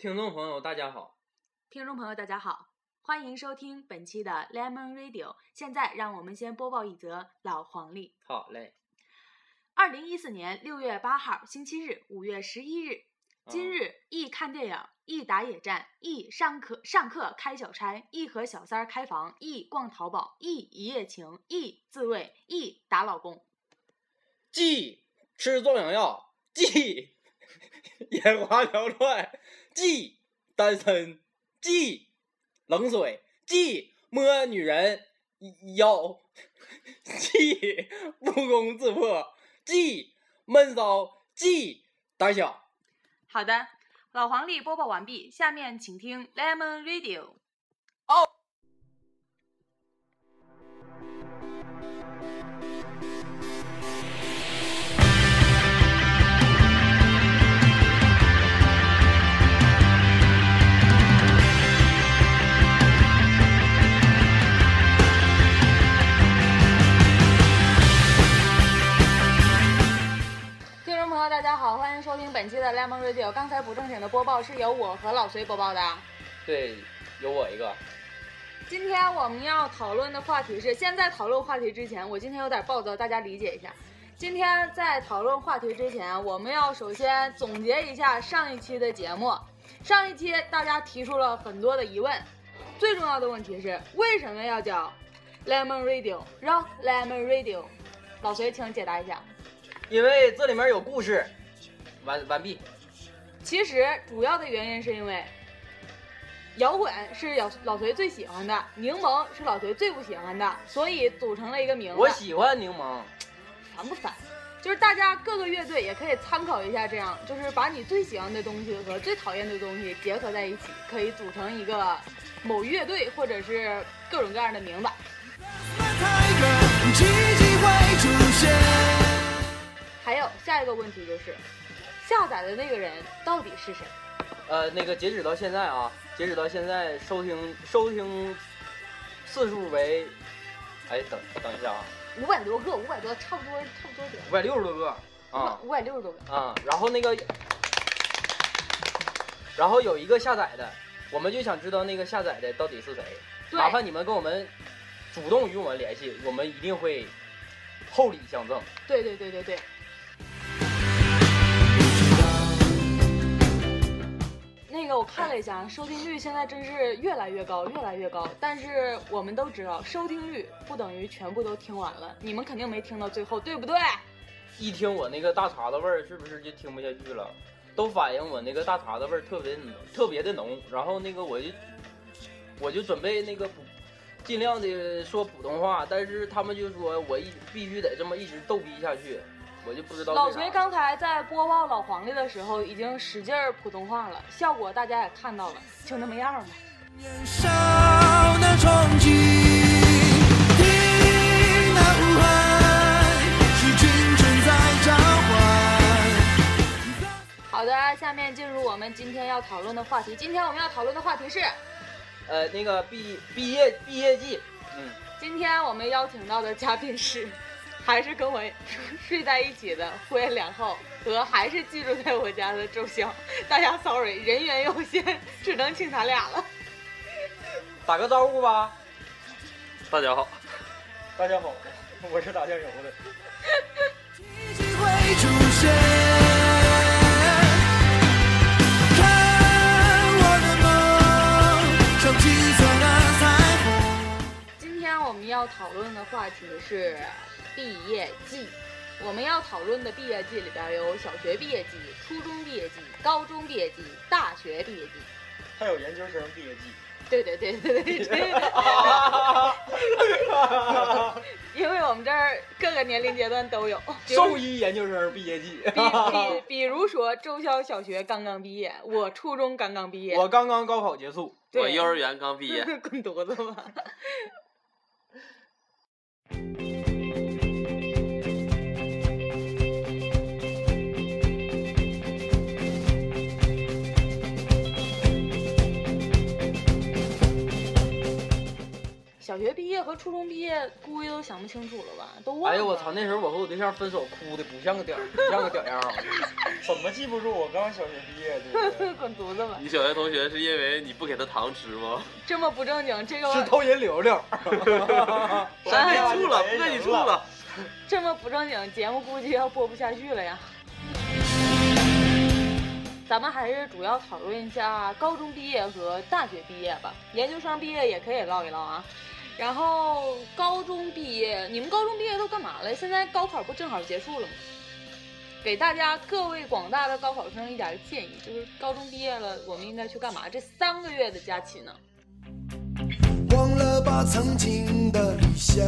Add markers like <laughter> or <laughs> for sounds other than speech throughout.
听众朋友，大家好。听众朋友，大家好，欢迎收听本期的 Lemon Radio。现在，让我们先播报一则老黄历。好嘞。二零一四年六月八号，星期日，五月十一日。今日一看电影，一打野战，一上课上课开小差，一和小三儿开房，一逛淘宝，一一夜情，一自慰，一打老公。忌吃壮阳药，忌 <laughs> 眼花缭乱，忌单身，忌冷水，忌摸女人腰，忌不攻自破，忌闷骚，忌胆小。好的，老黄历播报完毕，下面请听 Lemon Radio。哦。大家好，欢迎收听本期的 Lemon Radio。刚才不正经的播报是由我和老隋播报的。对，有我一个。今天我们要讨论的话题是，现在讨论话题之前，我今天有点暴躁，大家理解一下。今天在讨论话题之前，我们要首先总结一下上一期的节目。上一期大家提出了很多的疑问，最重要的问题是为什么要叫 Lemon Radio？让 Lemon Radio，老隋请解答一下。因为这里面有故事，完完毕。其实主要的原因是因为摇滚是老老隋最喜欢的，柠檬是老隋最不喜欢的，所以组成了一个名字。我喜欢柠檬，烦不烦？就是大家各个乐队也可以参考一下，这样就是把你最喜欢的东西和最讨厌的东西结合在一起，可以组成一个某乐队或者是各种各样的名字。还有下一个问题就是，下载的那个人到底是谁？呃，那个截止到现在啊，截止到现在收听收听次数为，哎，等等一下啊，五百多个，五百多，差不多差不多点。五百六十多个啊，五百六十多个啊。然后那个，然后有一个下载的，我们就想知道那个下载的到底是谁？麻烦你们跟我们主动与我们联系，我们一定会厚礼相赠。对对对对对。那个我看了一下，收听率现在真是越来越高，越来越高。但是我们都知道，收听率不等于全部都听完了，你们肯定没听到最后，对不对？一听我那个大碴子味儿，是不是就听不下去了？都反映我那个大碴子味儿特别特别的浓。然后那个我就我就准备那个尽量的说普通话，但是他们就说我一必须得这么一直逗逼下去。我就不知道。老隋刚才在播报老黄历的时候，已经使劲儿普通话了，效果大家也看到了，就那么样吧。好的，下面进入我们今天要讨论的话题。今天我们要讨论的话题是，呃，那个毕毕业毕业季。嗯。今天我们邀请到的嘉宾是。还是跟我睡在一起的呼延良浩和还是寄住在我家的周潇，大家 sorry 人员有限，只能请他俩了。打个招呼吧。大家好，大家好，我是打酱油的。今天我们要讨论的话题是。毕业季，我们要讨论的毕业季里边有小学毕业季、初中毕业季、高中毕业季、大学毕业季，还有研究生毕业季。对对对对对对。因为我们这儿各个年龄阶段都有。兽医研究生毕业季。比比比如说，周潇小学刚刚毕业，我初中刚刚毕业，我刚刚高考结束，我幼儿园刚毕业。滚犊子吧！小学毕业业和初中毕业估计都想不清楚了吧？都忘了。哎呦我操！那时候我和我对象分手，哭的不像个屌，不像个屌样儿。<laughs> 怎么记不住？我刚小学毕业，的？<laughs> 滚犊子吧！你小学同学是因为你不给他糖吃吗？这么不正经，这个是偷人流流。<laughs> 我没处了，不跟你处了。这么不正经，节目估计要播不下去了呀。咱们还是主要讨论一下高中毕业和大学毕业吧，研究生毕业也可以唠一唠啊。然后高中毕业，你们高中毕业都干嘛了？现在高考不正好结束了吗？给大家各位广大的高考生一点建议，就是高中毕业了，我们应该去干嘛？这三个月的假期呢？忘了吧曾经的理想，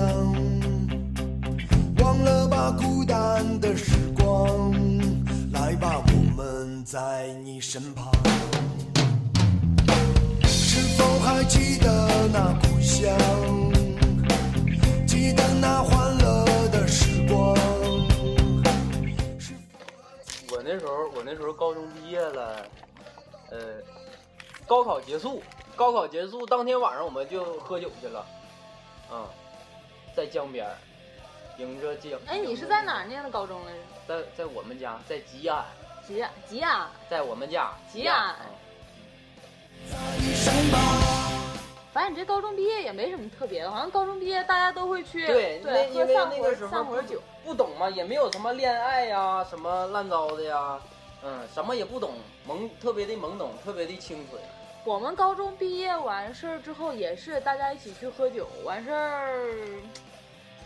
忘了吧孤单的时光，来吧，我们在你身旁。是否还记得那故乡？我那时候高中毕业了，呃，高考结束，高考结束当天晚上我们就喝酒去了，啊、在江边，迎着江。哎，你是在哪儿念的高中来着？在在我们家，在吉安，吉安，吉安。在我们家吉安啊反正你这高中毕业也没什么特别的，好像高中毕业大家都会去对，那因为喝散伙那个时候不散伙酒。不懂嘛，也没有什么恋爱呀，什么烂糟的呀，嗯，什么也不懂，懵，特别的懵懂，特别的清纯。我们高中毕业完事儿之后，也是大家一起去喝酒，完事儿，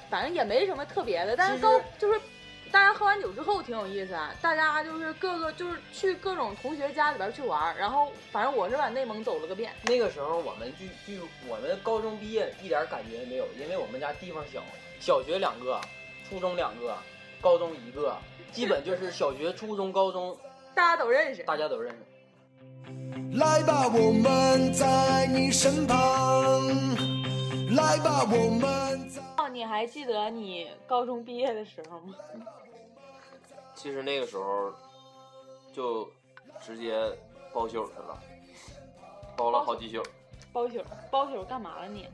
反正也没什么特别的。但是高就是大家喝完酒之后挺有意思啊，大家就是各个就是去各种同学家里边去玩儿，然后反正我是把内蒙走了个遍。那个时候我们就就我们高中毕业一点感觉没有，因为我们家地方小，小学两个，初中两个，高中一个，基本就是小学、初中、高中 <laughs> 大家都认识。大家都认识。来吧，我们在你身旁。来吧，我们在。哦，你还记得你高中毕业的时候吗？其实那个时候就直接包宿去了，包了好几宿。包宿，包宿干嘛了你？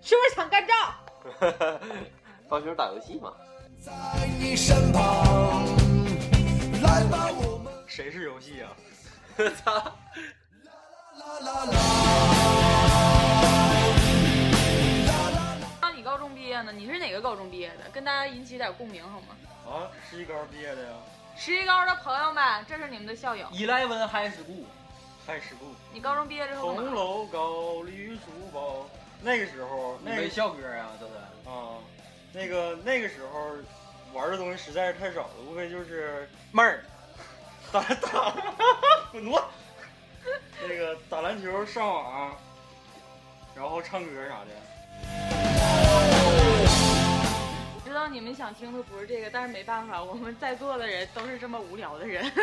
是不是想干仗？<laughs> 包宿打游戏嘛。在你身旁，来吧，我们谁是游戏啊？操！啦啦啦。那你高中毕业呢？你是哪个高中毕业的？跟大家引起点共鸣好吗？啊，十一高毕业的呀，十一高的朋友们，这是你们的校友。Eleven High School，太事故。你高中毕业之后？红楼高，绿书包。那个时候，那个校歌啊，这是。啊，那个那个时候玩的东西实在是太少了，无非就是妹儿，<laughs> 打打滚犊子。那个打篮球、上网，然后唱歌啥的。我知道你们想听的不是这个，但是没办法，我们在座的人都是这么无聊的人。<laughs>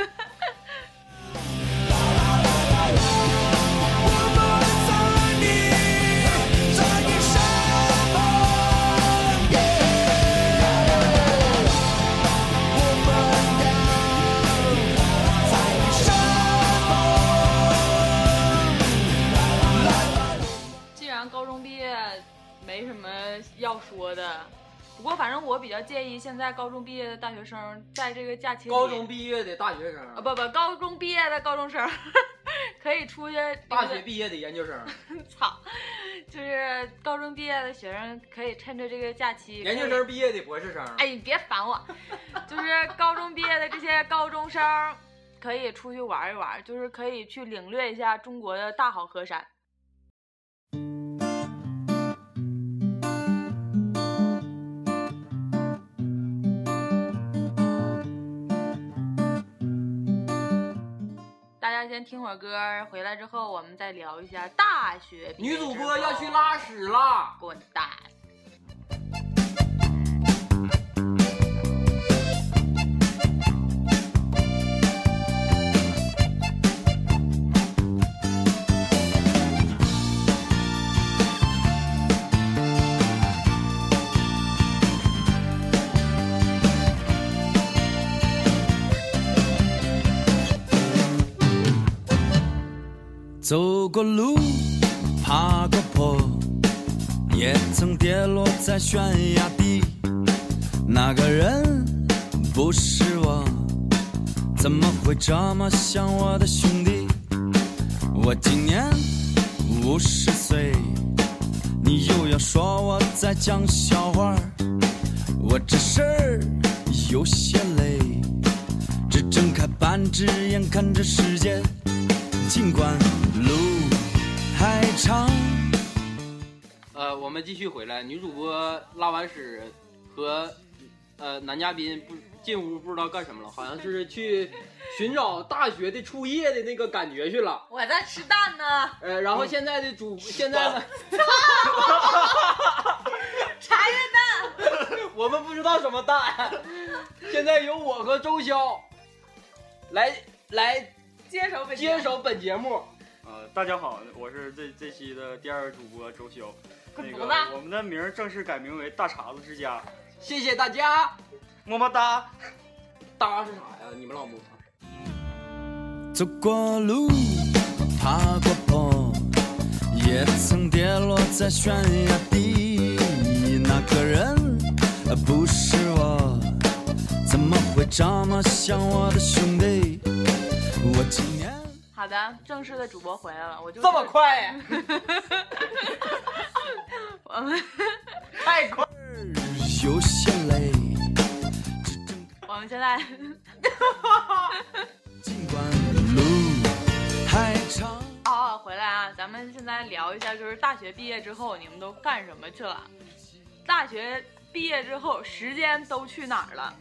没什么要说的，不过反正我比较建议现在高中毕业的大学生在这个假期里高中毕业的大学生，啊不不高中毕业的高中生 <laughs> 可以出去大学毕业的研究生，<laughs> 操，就是高中毕业的学生可以趁着这个假期，研究生。毕业的博士生。哎，你别烦我，<laughs> 就是高中毕业的这些高中生可以出去玩一玩，就是可以去领略一下中国的大好河山。先听会儿歌，回来之后我们再聊一下大学女主播要去拉屎了！滚蛋！走过路，爬过坡，也曾跌落在悬崖底。那个人不是我，怎么会这么像我的兄弟？我今年五十岁，你又要说我在讲笑话，我这事儿有些累，只睁开半只眼看着世界，尽管路还长。呃，我们继续回来，女主播拉完屎和呃男嘉宾不进屋不知道干什么了，好像是去寻找大学的初夜的那个感觉去了。<laughs> 我在吃蛋呢，呃，然后现在的主现在呢，<laughs> <laughs> 茶叶蛋。我们不知道什么蛋。现在由我和周潇来来接手本接手本节目。呃，大家好，我是这这期的第二主播周潇。那个我们的名儿正式改名为大碴子之家，谢谢大家。么么哒。哒是啥呀？你们老母走过路，爬过坡，也曾跌落在悬崖底。那个人呃不是我，怎么会这么像我的兄弟？我今年好的，正式的主播回来了，我就这么快呀？<laughs> 我们太快！有些累，只睁我们现在尽管路还长。<laughs> 哦回来啊，咱们现在聊一下，就是大学毕业之后你们都干什么去了？大学毕业之后，时间都去哪儿了？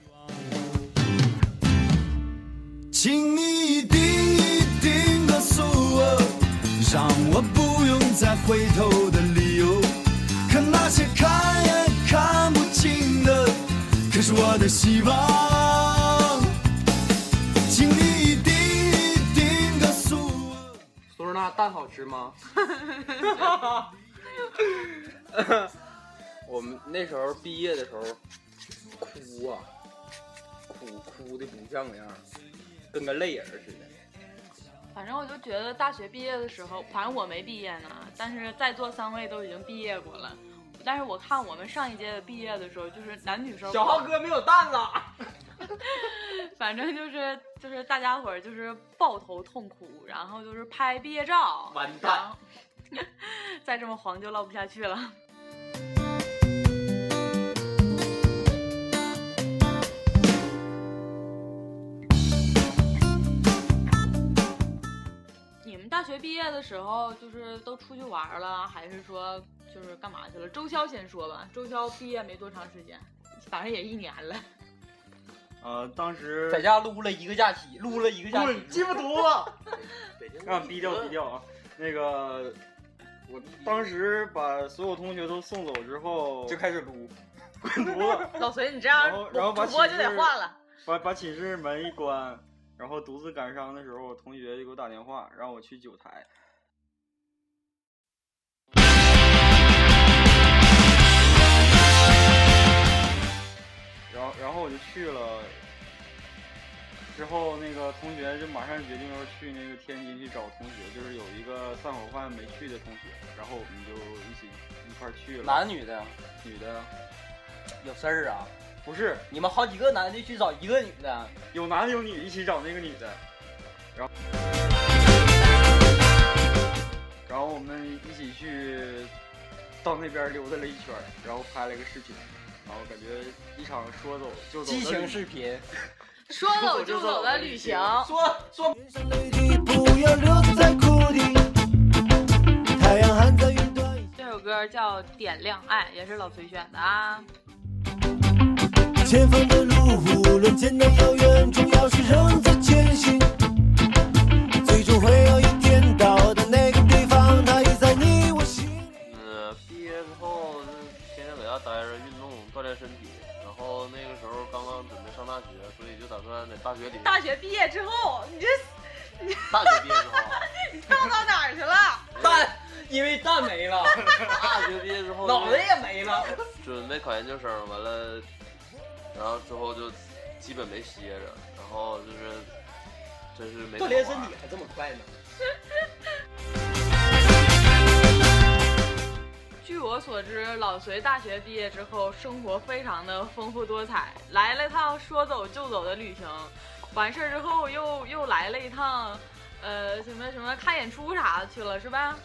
请再回头的理由。可那些看也看不清的，可是我的希望。请你一定一定告诉我。苏日娜蛋好吃吗？我们那时候毕业的时候，哭啊，哭哭的不像个样，跟个泪人似的。反正我就觉得大学毕业的时候，反正我没毕业呢，但是在座三位都已经毕业过了。但是我看我们上一届的毕业的时候，就是男女生，小浩哥没有蛋了，<laughs> 反正就是就是大家伙儿就是抱头痛哭，然后就是拍毕业照，完蛋 <laughs> 再这么黄就唠不下去了。大学毕业的时候，就是都出去玩了，还是说就是干嘛去了？周潇先说吧。周潇毕业没多长时间，反正也一年了。<laughs> 呃，当时在家撸了一个假期，撸了一个假期滚，，鸡巴犊子！北京让逼掉逼掉啊！那个，我当时把所有同学都送走之后，就开始撸。<laughs> 滚犊子，老隋，你这样然后然后把主播就得寝室换了。把把寝室门一关，然后独自感伤的时候，我同学就给我打电话，让我去九台。然后然后我就去了，之后那个同学就马上决定要去那个天津去找同学，就是有一个散伙饭没去的同学，然后我们就一起一块去了。男女的女的有事儿啊？不是你们好几个男的去找一个女的，有男的有女的一起找那个女的，然后然后我们一起去到那边溜达了一圈，然后拍了个视频，然后感觉一场说走就走的激情旅视频，<laughs> 说走就走的旅行，说说不要留在谷底，太阳还在云端。这首歌叫《点亮爱》，也是老崔选的啊。前方的路无论艰难遥远，重要是仍在前行。最终会有一天到达那个地方，它已在你我心里。嗯，毕业之后就天天在家待着，运动锻炼身体。然后那个时候刚刚准备上大学，所以就打算在大学里。大学毕业之后，你这大学毕业之后，<laughs> 你跳到哪儿去了？<laughs> 蛋，因为蛋没了，大学毕业之后脑袋也没了。准备考研究生，完了，然后之后就基本没歇着，然后就是真是没锻炼身体还这么快呢？<laughs> 据我我所知，老隋大学毕业之后，生活非常的丰富多彩，来了趟说走就走的旅行，完事儿之后又又来了一趟，呃，什么什么看演出啥的去了，是吧？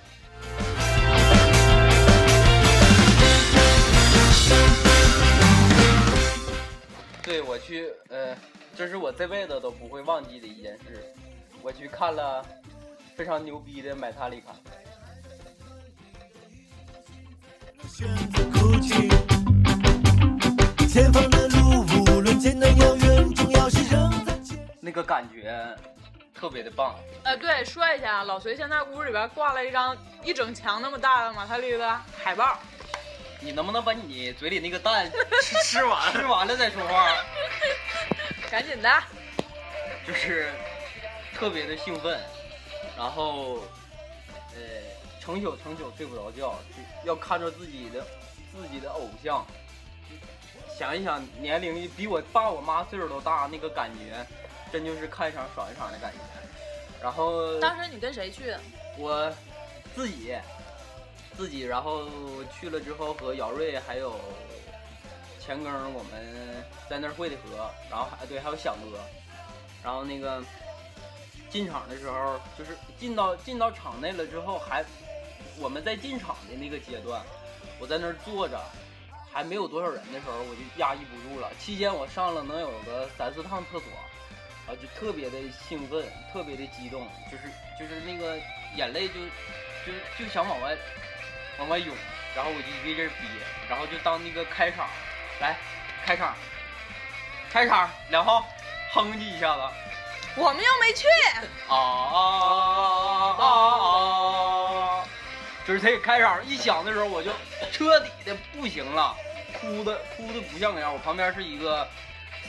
对我去，呃，这是我这辈子都不会忘记的一件事。我去看了非常牛逼的买塔里卡。那个感觉特别的棒。呃，对，说一下，老隋现在屋里边挂了一张一整墙那么大的马特利的海报。你能不能把你嘴里那个蛋吃吃完 <laughs> 吃完了再说话？赶紧的，就是特别的兴奋，然后呃成宿成宿睡不着觉，就要看着自己的自己的偶像。想一想，年龄比我爸我妈岁数都大，那个感觉真就是看一场爽一场的感觉。然后当时你跟谁去？我自己自己，然后去了之后和姚瑞还有钱庚我们在那儿会的合，然后还对还有响哥，然后那个进场的时候，就是进到进到场内了之后，还我们在进场的那个阶段，我在那儿坐着，还没有多少人的时候，我就压抑不住了。期间我上了能有个三四趟厕所，啊，就特别的兴奋，特别的激动，就是就是那个眼泪就就就想往外往外涌，然后我就一个劲儿憋，然后就当那个开场，来开场，开场然后，哼唧一下子。我们又没去。啊啊啊啊啊！就是这个开场一响的时候，我就彻底的不行了，哭的哭的不像个样。我旁边是一个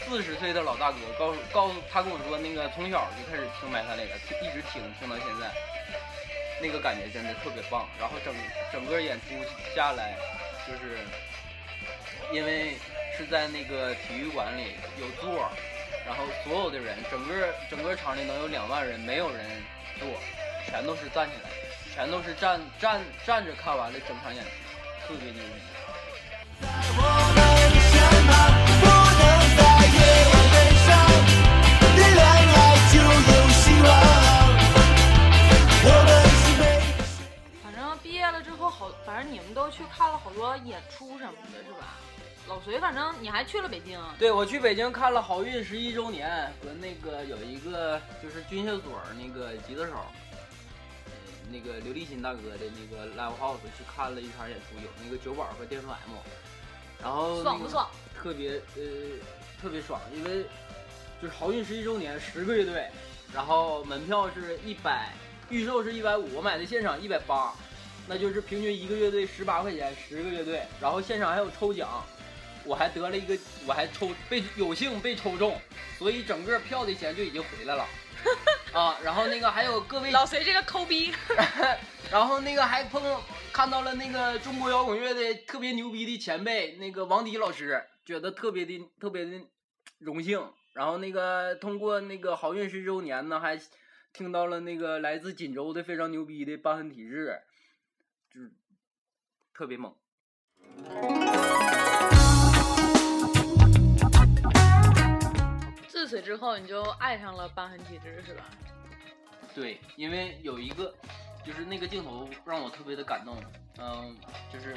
四十岁的老大哥，告诉告诉他跟我说，那个从小就开始听麦克那个，一直听听到现在，那个感觉真的特别棒。然后整整个演出下来，就是因为是在那个体育馆里有座。然后所有的人，整个整个场里能有两万人，没有人坐，全都是站起来，全都是站站站着看完了整场演出，特别牛逼。好，反正你们都去看了好多演出什么的，是吧？老隋，反正你还去了北京。对，我去北京看了好运十一周年，和那个有一个就是军械所那个吉他手，呃那个刘立新大哥的那个 live house 去看了一场演出，有那个九宝和巅峰 M，然后、那个、爽不爽？特别呃特别爽，因为就是好运十一周年，十个乐队，然后门票是一百，预售是一百五，我买的现场一百八，那就是平均一个乐队十八块钱，十个乐队，然后现场还有抽奖，我还得了一个，我还抽被有幸被抽中，所以整个票的钱就已经回来了。<laughs> 啊，然后那个还有各位老隋这个抠逼，<laughs> 然后那个还碰看到了那个中国摇滚乐的特别牛逼的前辈，那个王迪老师，觉得特别的特别的荣幸。然后那个通过那个好运十周年呢，还听到了那个来自锦州的非常牛逼的瘢痕体质，就是特别猛。自此之后你就爱上了疤痕体质，是吧？对，因为有一个就是那个镜头让我特别的感动，嗯，就是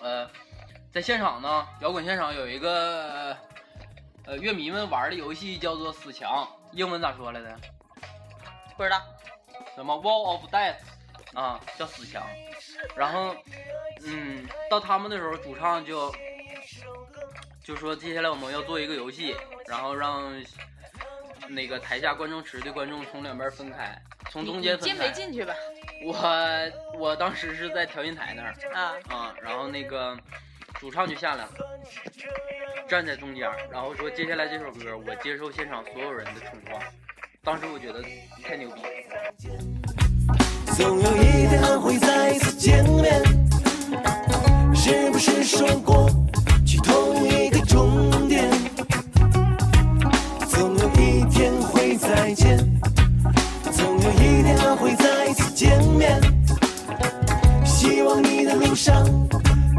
呃，在现场呢，摇滚现场有一个呃乐迷们玩的游戏叫做死墙，英文咋说来着？不知道。什么 Wall of Death 啊，叫死墙。然后嗯，到他们的时候，主唱就就说接下来我们要做一个游戏，然后让那个台下观众池的观众从两边分开，从中间分进开。没进去吧？我我当时是在调音台那儿啊，啊，然后那个主唱就下来了，站在中间，然后说接下来这首歌我接受现场所有人的冲撞。当时我觉得太牛逼了，总有一天还会再次见面，是不是说过去同一个终点？总有一天会再见，总有一天还会再次见面。希望你的路上。上，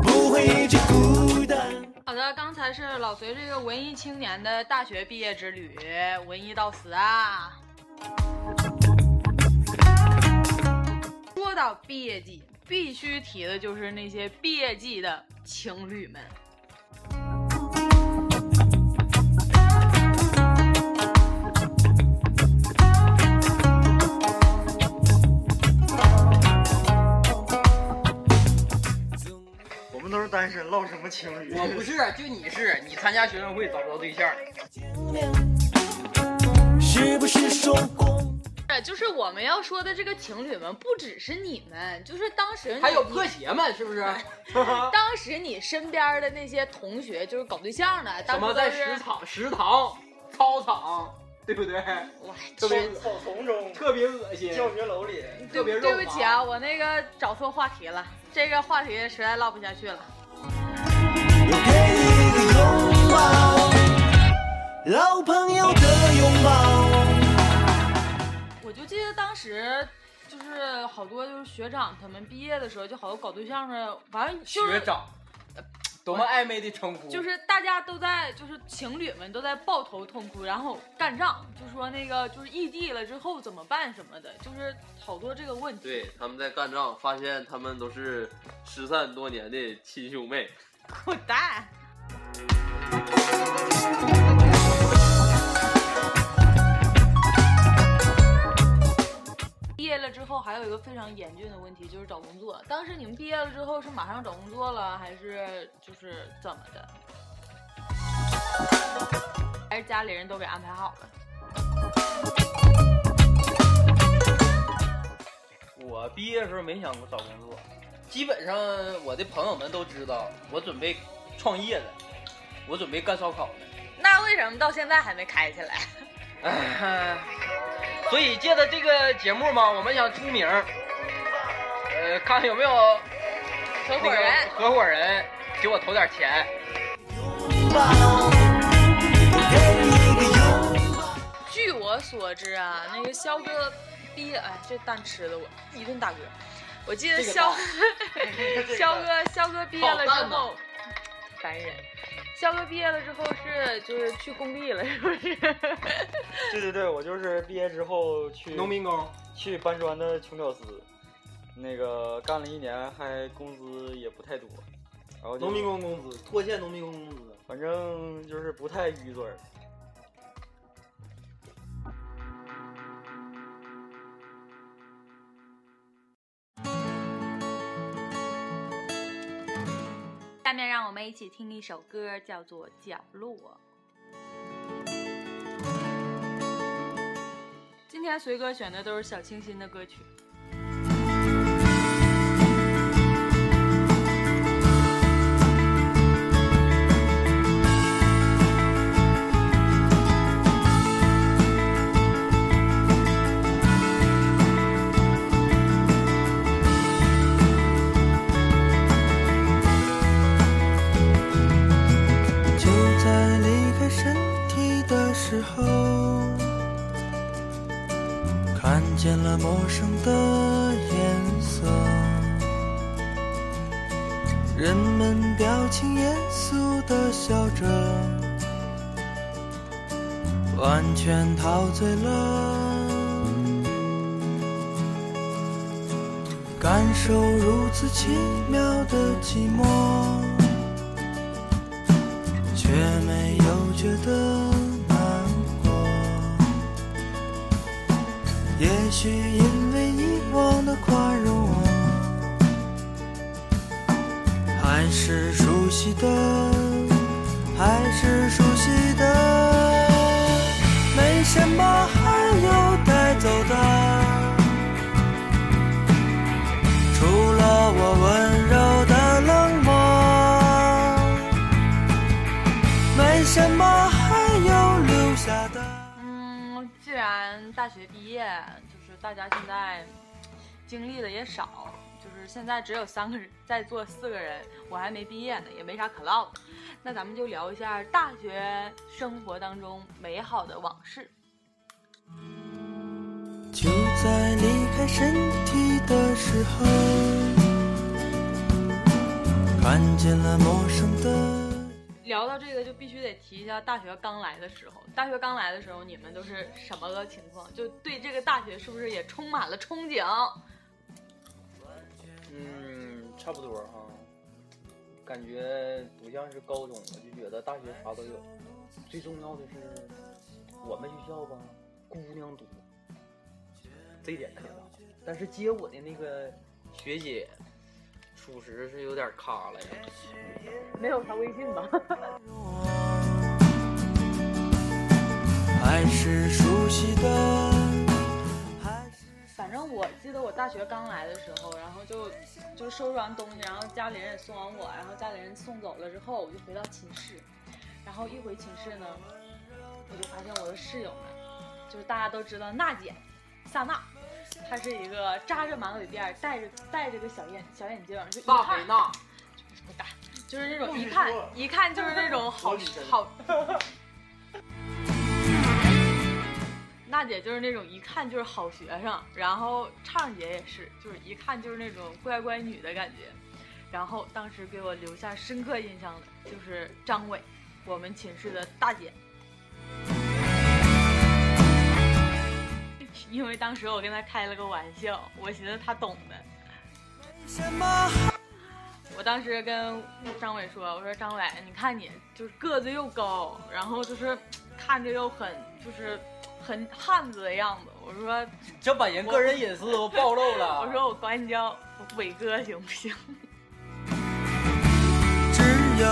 不会一直孤单。好的，刚才是老隋这个文艺青年的大学毕业之旅，文艺到死啊！说到毕业季，必须提的就是那些毕业季的情侣们。我们都是单身，唠什么情侣？我不是，就你是，你参加学生会找不着对象。就是我们要说的这个情侣们，不只是你们，就是当时还有破鞋们，是不是？<laughs> 当时你身边的那些同学，就是搞对象的，当什么在食堂、食堂、操场，对不对？哇，特别草丛中、特别恶心，教学楼里，特别肉麻对不起啊，我那个找错话题了，这个话题实在唠不下去了。我给你一个拥抱，老朋友的拥抱。我就记得当时就是好多就是学长他们毕业的时候，就好多搞对象的，反正就是学长，多么暧昧的称呼，就是大家都在，就是情侣们都在抱头痛哭，然后干仗，就说那个就是异地了之后怎么办什么的，就是好多这个问题。对，他们在干仗，发现他们都是失散多年的亲兄妹。<laughs> 滚蛋！毕业了之后，还有一个非常严峻的问题，就是找工作。当时你们毕业了之后，是马上找工作了，还是就是怎么的？还是家里人都给安排好了？我毕业的时候没想过找工作，基本上我的朋友们都知道我准备创业的，我准备干烧烤的。那为什么到现在还没开起来？哎，<laughs> 所以借着这个节目嘛，我们想出名，呃，看看有没有合伙人，那个合伙人给我投点钱。据我所知啊，那个肖哥毕业，哎，这蛋吃的我一顿打嗝。我记得这个肖蛋 <laughs> 肖哥肖哥毕业了之后，烦人。肖哥毕业了之后是就是去工地了，是不是？<laughs> 对对对，我就是毕业之后去农民工，去搬砖的穷屌丝，那个干了一年，还工资也不太多，然后农民，工工资，拖欠农民工工资。反正就是不太愚嘴儿。下面让我们一起听一首歌，叫做《角落》。今天随哥选的都是小清新的歌曲。看见了陌生的颜色，人们表情严肃的笑着，完全陶醉了，感受如此奇妙的寂寞。却没有觉得许因为以往的宽容，还是熟悉的，还是熟悉的，没什么还有带走的，除了我温柔的冷漠。没什么还有留下的。嗯，既然大学毕业，大家现在经历的也少，就是现在只有三个人在座，四个人，我还没毕业呢，也没啥可唠的。那咱们就聊一下大学生活当中美好的往事。就在离开身体的时候，看见了陌生的。聊到这个，就必须得提一下大学刚来的时候。大学刚来的时候，你们都是什么个情况？就对这个大学是不是也充满了憧憬？嗯，差不多哈，感觉不像是高中了，就觉得大学啥都有。最重要的是，我们学校吧，姑娘多，这一点特别大。但是接我的那个学姐，属实是有点卡了呀。没有他微信吧？还是熟悉的，还是反正我记得我大学刚来的时候，然后就就收拾完东西，然后家里人也送完我，然后家里人送走了之后，我就回到寝室，然后一回寝室呢，我就发现我的室友们，就是大家都知道娜姐，萨娜，她是一个扎着马尾辫儿，戴着戴着个小眼小眼镜就是那种一看一看就是那种好好。娜姐就是那种一看就是好学生，然后畅姐也是，就是一看就是那种乖乖女的感觉。然后当时给我留下深刻印象的就是张伟，我们寝室的大姐。因为当时我跟他开了个玩笑，我寻思他懂的。我当时跟张伟说：“我说张伟，你看你就是个子又高，然后就是看着又很就是很汉子的样子。我说这把人个人隐私都暴露了。<laughs> 我说我管你叫伟哥行不行？只有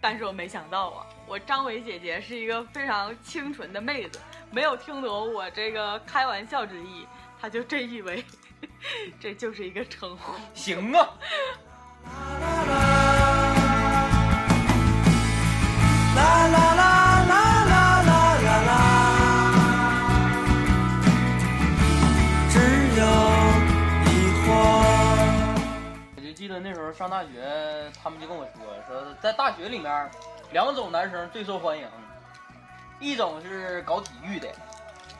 但是我没想到啊，我张伟姐姐是一个非常清纯的妹子，没有听懂我这个开玩笑之意，她就真以为 <laughs> 这就是一个称呼。行啊。啦啦啦啦啦啦啦啦！只有一花。我就记得那时候上大学，他们就跟我说，说在大学里面两种男生最受欢迎，一种是搞体育的，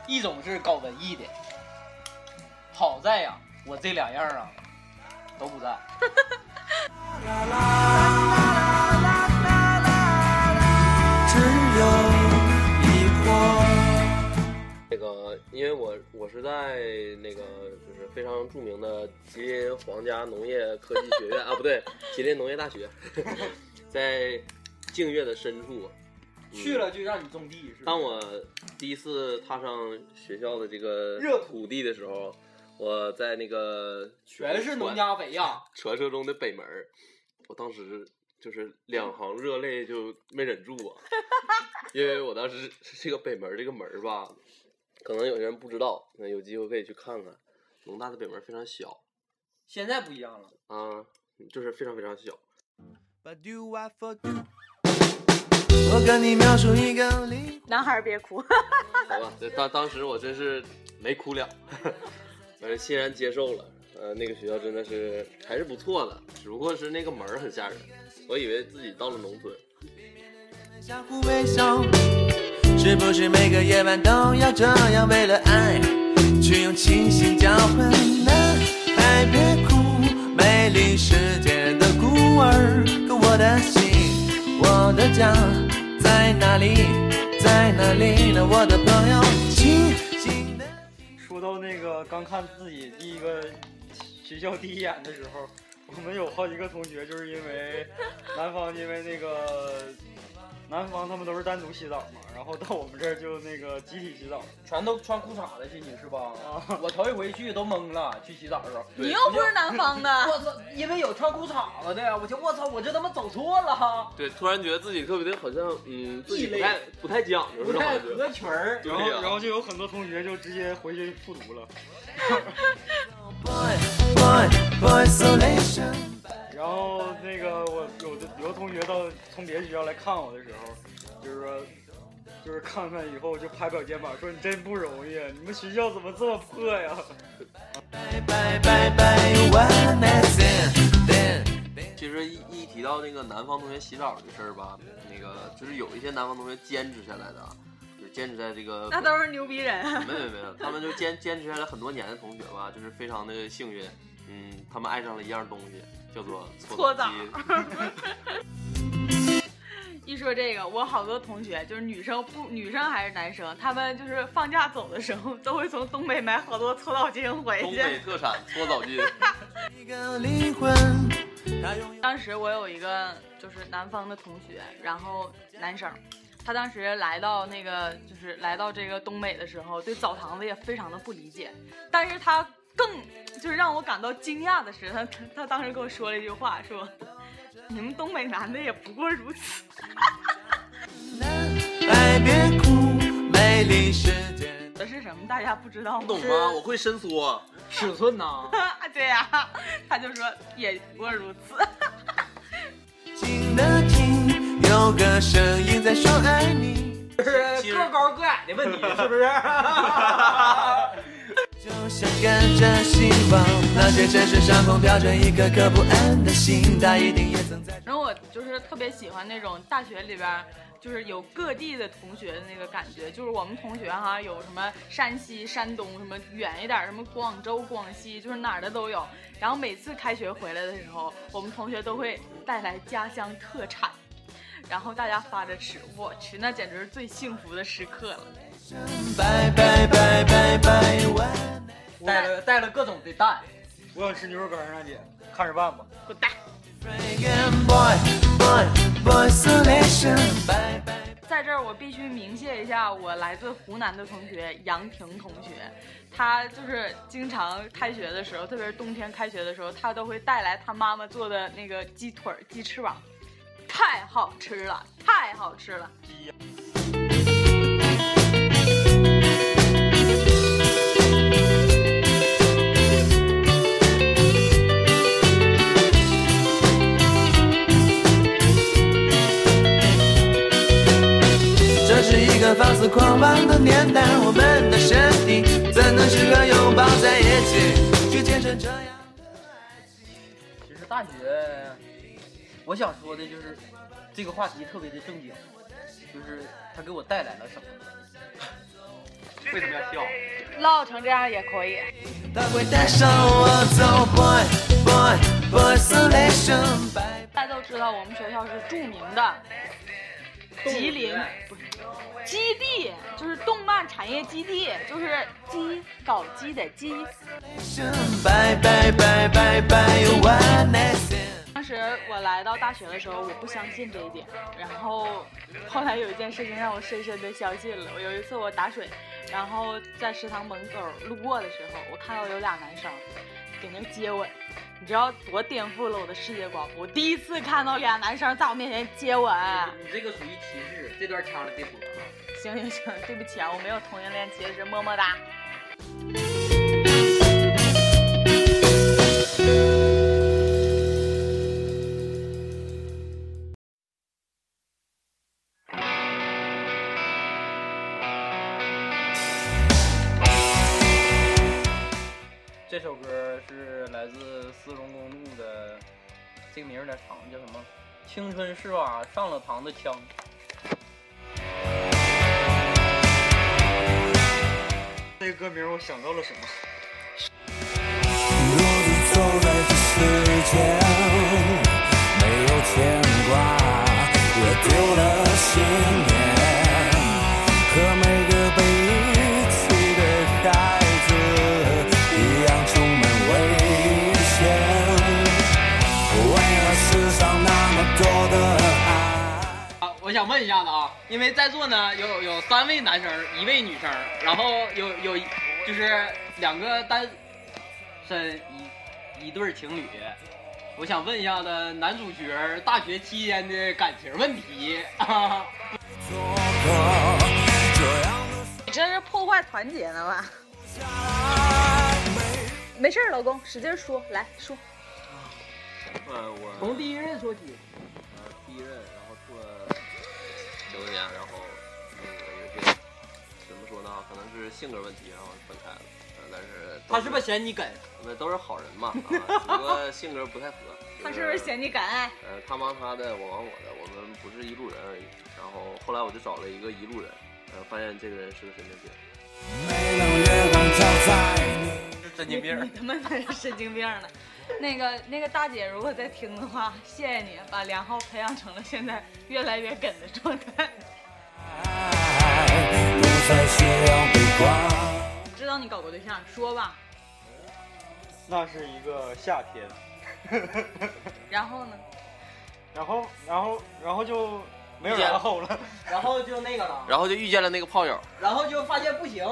一种是搞文艺的。好在呀，我这两样啊都不在。只有疑惑。那个，因为我我是在那个就是非常著名的吉林皇家农业科技学院啊，不对，吉林农业大学，<laughs> 在净月的深处。嗯去了就让你种地，是吧？当我第一次踏上学校的这个热土土地的时候，我在那个全是农家肥呀。<laughs> 传说中的北门儿，我当时就是两行热泪就没忍住啊，<laughs> 因为我当时这个北门儿这个门儿吧，可能有些人不知道，那有机会可以去看看。农大的北门儿非常小现在不一样了，啊，就是非常非常小。But do I？我跟你描述一个灵男孩别哭，好吧，这当当时我真是没哭了，反 <laughs> 正欣然接受了。呃，那个学校真的是还是不错的，只不过是那个门儿很吓人，我以为自己到了农村。相互微笑，是不是每个夜晚都要这样为了爱去用清醒交换？男孩别哭，美丽世界的孤儿，可我的心，我的家在哪里？在哪里呢？我的朋友，静静的。说到那个刚看自己第一个学校第一眼的时候，我们有好几个同学就是因为南方因为那个南方他们都是单独洗澡嘛，然后到我们这儿就那个集体洗澡全都穿裤衩子进去是吧？啊。我头一回去都懵了，去洗澡的时候，你又不是南方的，我操，因为有穿裤衩子的，我就我操，我这他妈走错了哈，对，突然觉得自己特别的好像，嗯，自己不太不太讲究，不太是吧？合群儿。然后然后就有很多同学就直接回去复读了。<laughs> 然后那个我有的有的同学到从别的学校来看我的时候，就是说，就是看看以后就拍拍我肩膀说你真不容易，啊你们学校怎么这么破呀.其实一一提到那个南方同学洗澡的事儿吧，那个就是有一些南方同学坚持下来的啊，就坚持在这个那都是牛逼人。没有没有，他们就坚坚持下来很多年的同学吧，就是非常的幸运。嗯，他们爱上了一样东西，叫做搓搓澡。<laughs> 一说这个，我好多同学就是女生不女生还是男生，他们就是放假走的时候都会从东北买好多搓澡巾回去东去。北特产搓澡巾，<laughs> 一个灵魂，它拥有当时我有一个就是南方的同学，然后男生，他当时来到那个就是来到这个东北的时候，对澡堂子也非常的不理解，但是他更就是让我感到惊讶的是，他他他当时跟我说了一句话，说你们东北男的也不过如此。爱别哭，美丽世界。这 <laughs> 是什么？大家不知道吗？懂吗？我会伸缩。尺寸呢，<laughs> 对呀、他就说也不过如此。静的听，有个声音在说爱你，就是个高个矮的问题，是不是？<laughs> 就像跟着希望，那些城市上空飘着一颗颗不安的心，它一定也曾在。然后我就是特别喜欢那种大学里边，就是有各地的同学的那个感觉。就是我们同学哈，有什么山西、山东，什么远一点，什么广州、广西，就是哪儿的都有。然后每次开学回来的时候，我们同学都会带来家乡特产，然后大家发着吃。我去，那简直是最幸福的时刻了。拜拜拜拜拜，带了带了各种的蛋，我想吃牛肉干儿，大姐，看着办吧。滚蛋！在这儿，我必须鸣谢一下我来自湖南的同学杨婷同学，他就是经常开学的时候，特别是冬天开学的时候，他都会带来他妈妈做的那个鸡腿、鸡翅膀，太好吃了，太好吃了。这是一个放肆狂妄的年代，我们的身体怎能时刻拥抱在一起，去见证这样。其实大学，我想说的就是这个话题特别的正经，就是它给我带来了什么？为什么要笑？唠成这样也可以。他会带上我走，boy boy boy selection，拜大家都知道，我们学校是著名的吉林不是基地，就是动漫产业基地，就是鸡搞基的鸡。当时我来到大学的时候，我不相信这一点，然后后来有一件事情让我深深的相信了。我有一次我打水，然后在食堂门口路过的时候，我看到有俩男生给那接吻，你知道多颠覆了我的世界观不？我第一次看到俩男生在我面前接吻。你这个属于歧视，这段掐了别播啊！行行行，对不起啊，我没有同性恋歧视，么么哒。四龙公路的，这个名儿有点长，叫什么？青春是把上了膛的枪。这个歌名我想到了什么？独自走在这世间，想问一下子啊，因为在座呢有有三位男生，一位女生，然后有有就是两个单身一一对情侣。我想问一下子男主角大学期间的感情问题啊。做个这样的你这是破坏团结呢吧？下来没没事儿，老公，使劲说，来说。呃，我从第一任说起，然后嗯，有些怎么说呢？可能是性格问题，然后分开了。呃但是都他是不是嫌你梗？那都是好人嘛，啊，<laughs> 只不过性格不太合。他是不是嫌你梗？呃，他忙他的，我忙我的，我们不是一路人而已。然后后来我就找了一个一路人，然后发现这个人是个神经病。没让月光照在你。是神经病你他妈才是神经病呢！<laughs> 那个那个大姐，如果在听的话，谢谢你把梁浩培养成了现在越来越梗的状态。<laughs> 知道你搞过对象，说吧。那是一个夏天，<laughs> 然后呢？然后然后然后就没有然后了。然后就那个了，然后就遇见了那个炮友，然后就发现不行，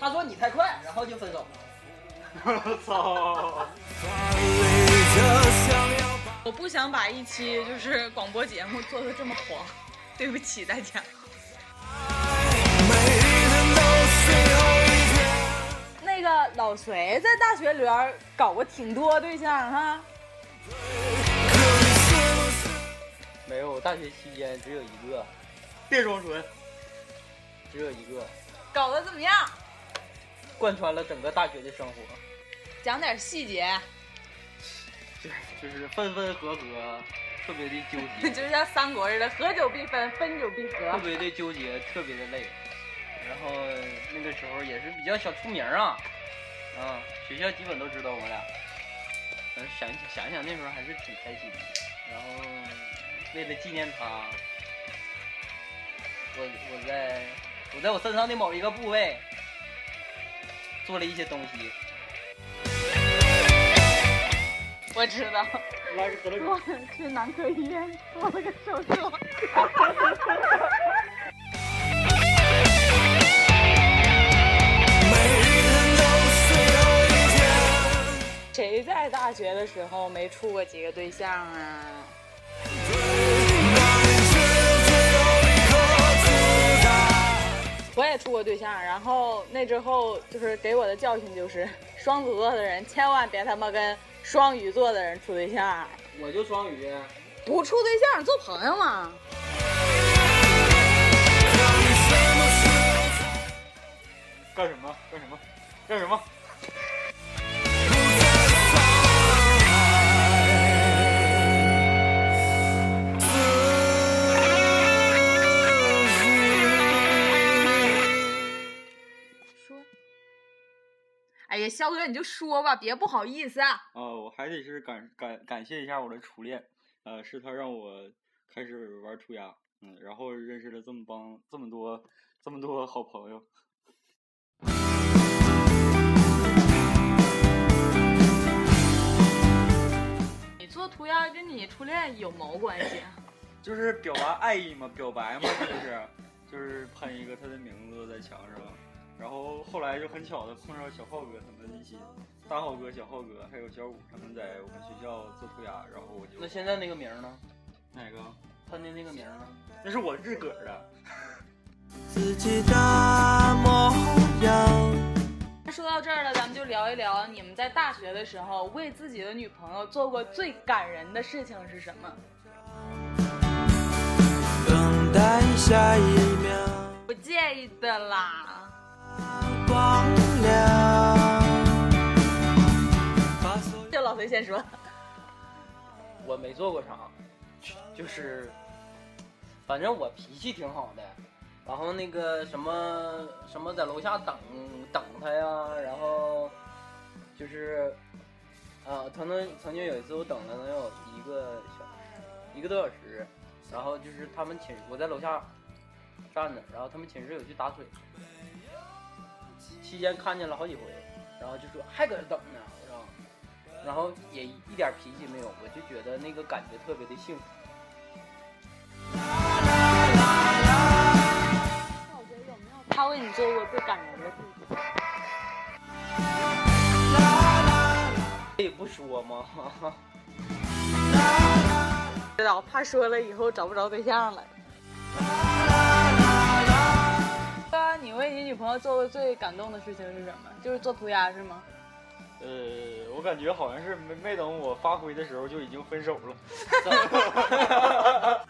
他说你太快，然后就分手。我 <laughs> 操！我不想把一期就是广播节目做的这么黄，对不起大家。那个老隋在大学里边搞过挺多对象哈，没有，大学期间只有一个，别装纯，只有一个，搞得怎么样？贯穿了整个大学的生活。讲点细节，<laughs> 就是分分合合，特别的纠结，<laughs> 就像三国似的，合久必分，分久必合。特别的纠结，特别的累。然后那个时候也是比较小出名啊，啊，学校基本都知道我俩。嗯，想想想想那时候还是挺开心的。然后为了纪念他，我我在我在我身上的某一个部位做了一些东西。我知道，我去男科医院做了个手术。<laughs> 谁在大学的时候没处过几个对象啊？我也处过对象，然后那之后就是给我的教训就是，双子座的人千万别他妈跟双鱼座的人处对象，我就双鱼，不处对象做朋友嘛。干什么？干什么？干什么？哎呀，肖哥你就说吧，别不好意思啊。啊，我还得是感感感谢一下我的初恋，呃，是他让我开始玩涂鸦，嗯，然后认识了这么帮这么多这么多好朋友。<laughs> 你做涂鸦跟你初恋有毛关系啊？<coughs> 就是表达爱意嘛，表白嘛，这就是就是喷一个他的名字在墙上，然后后来就很巧的碰上小浩哥他们一起，大浩哥、小浩哥还有小五他们在我们学校做涂鸦，然后我就那现在那个名儿呢？哪个？他的那个名儿呢？那是我自个儿的。自己的模样。说到这儿了，咱们就聊一聊你们在大学的时候为自己的女朋友做过最感人的事情是什么？等待下一秒不介意的啦。光亮。把所有就老隋先说，我没做过啥，就是，反正我脾气挺好的，然后那个什么什么在楼下等等他呀，然后就是，啊，曾经曾经有一次我等了能有一个小时，一个多小时，然后就是他们寝我在楼下站着，然后他们寝室有去打水，期间看见了好几回，然后就说还搁这等呢，然后然后也一点脾气没有，我就觉得那个感觉特别的幸福。他为你做过最感人的事情？可以不说吗？<laughs> 知道，怕说了以后找不着对象了。哥，你为你女朋友做过最感动的事情是什么？就是做涂鸦是吗？呃，我感觉好像是没没等我发挥的时候就已经分手了。<laughs>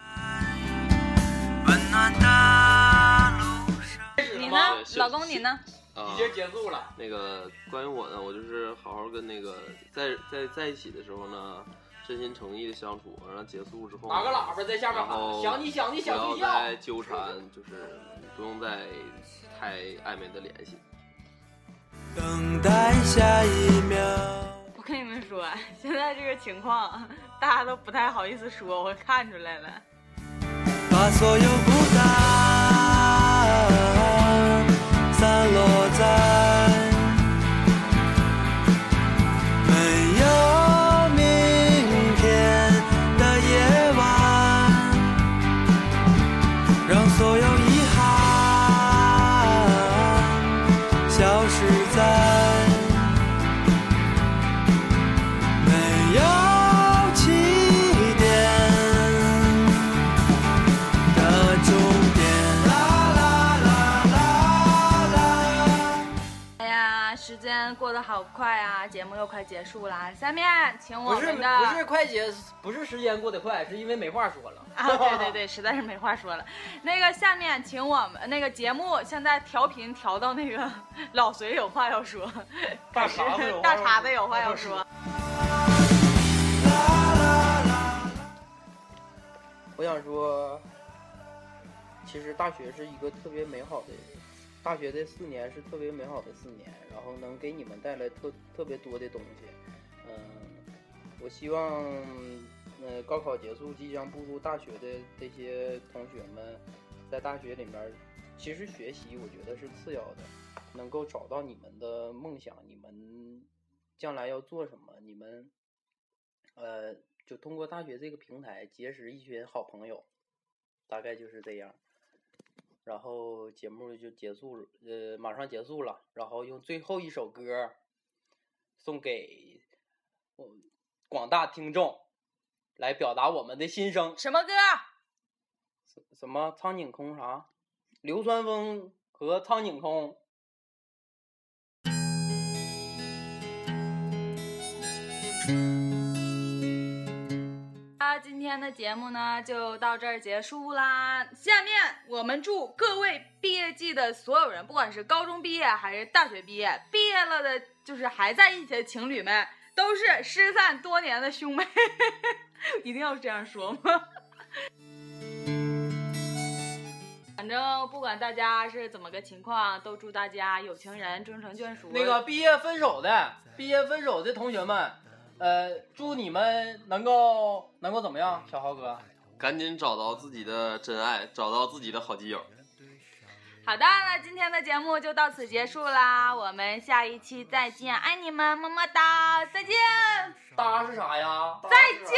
你呢，老公你呢？啊已，经结束了。那个关于我呢，我就是好好跟那个在在在一起的时候呢，真心诚意的相处，然后结束之后，打个喇叭在下面喊想你想你想不睡觉要再纠缠，就是不用再太暧昧的联系。等待下一秒。我跟你们说，现在这个情况，大家都不太好意思说，我看出来了。把所有孤单好快啊，节目又快结束了。下面请我们的不是快结，不是时间过得快，是因为没话说了。啊，对对对，实在是没话说了。那个下面请我们那个节目现在调频调到那个老隋有话要说，大碴子大碴子有话要说。我想说，其实大学是一个特别美好的，大学这四年是特别美好的四年，然后能给你们带来特特别多的东西。嗯、我希望，呃，高考结束，即将步入大学的这些同学们，在大学里面，其实学习我觉得是次要的，能够找到你们的梦想，你们将来要做什么，你们，呃，就通过大学这个平台结识一群好朋友，大概就是这样。然后节目就结束了，呃，马上结束了。然后用最后一首歌送给我广大听众，来表达我们的心声。什么歌？什么苍井空啥？流川枫和苍井空。今天的节目呢就到这儿结束啦。下面我们祝各位毕业季的所有人，不管是高中毕业还是大学毕业，毕业了的，就是还在一起的情侣们，都是失散多年的兄妹。<laughs> 一定要这样说吗？<laughs> 反正不管大家是怎么个情况，都祝大家有情人终成眷属。那个毕业分手的，毕业分手的同学们，呃，祝你们能够能够怎么样，小豪哥？赶紧找到自己的真爱，找到自己的好基友。好的，那今天的节目就到此结束啦，我们下一期再见，爱你们，么么哒，再见，哒是啥呀？再见，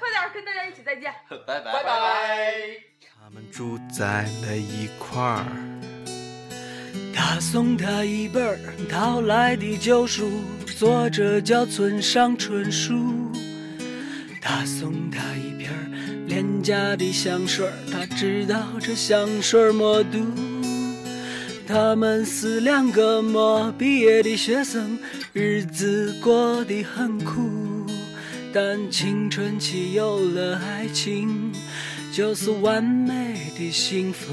快点跟大家一起再见。<laughs> 拜拜拜拜。他们住在了一块儿。他送他一本儿淘来的旧书，作者叫村上春树。他送他一瓶廉价的香水儿，他知道这香水儿没毒。他们是两个没毕业的学生，日子过得很苦，但青春期有了爱情。就是完美的幸福。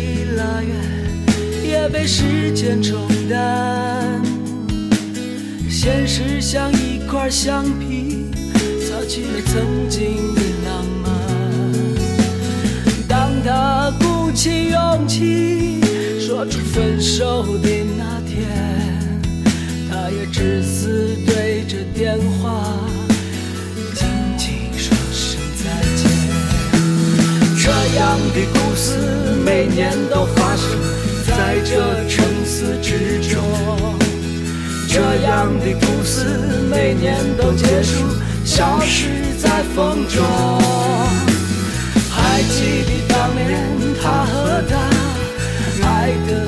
拉远，也被时间冲淡。现实像一块橡皮，擦去了曾经的浪漫。当他鼓起勇气。说出分手的那天，他也只是对着电话样的故事每年都发生在这城市之中，这样的故事每年都结束，消失在风中。还记得当年他和她。爱的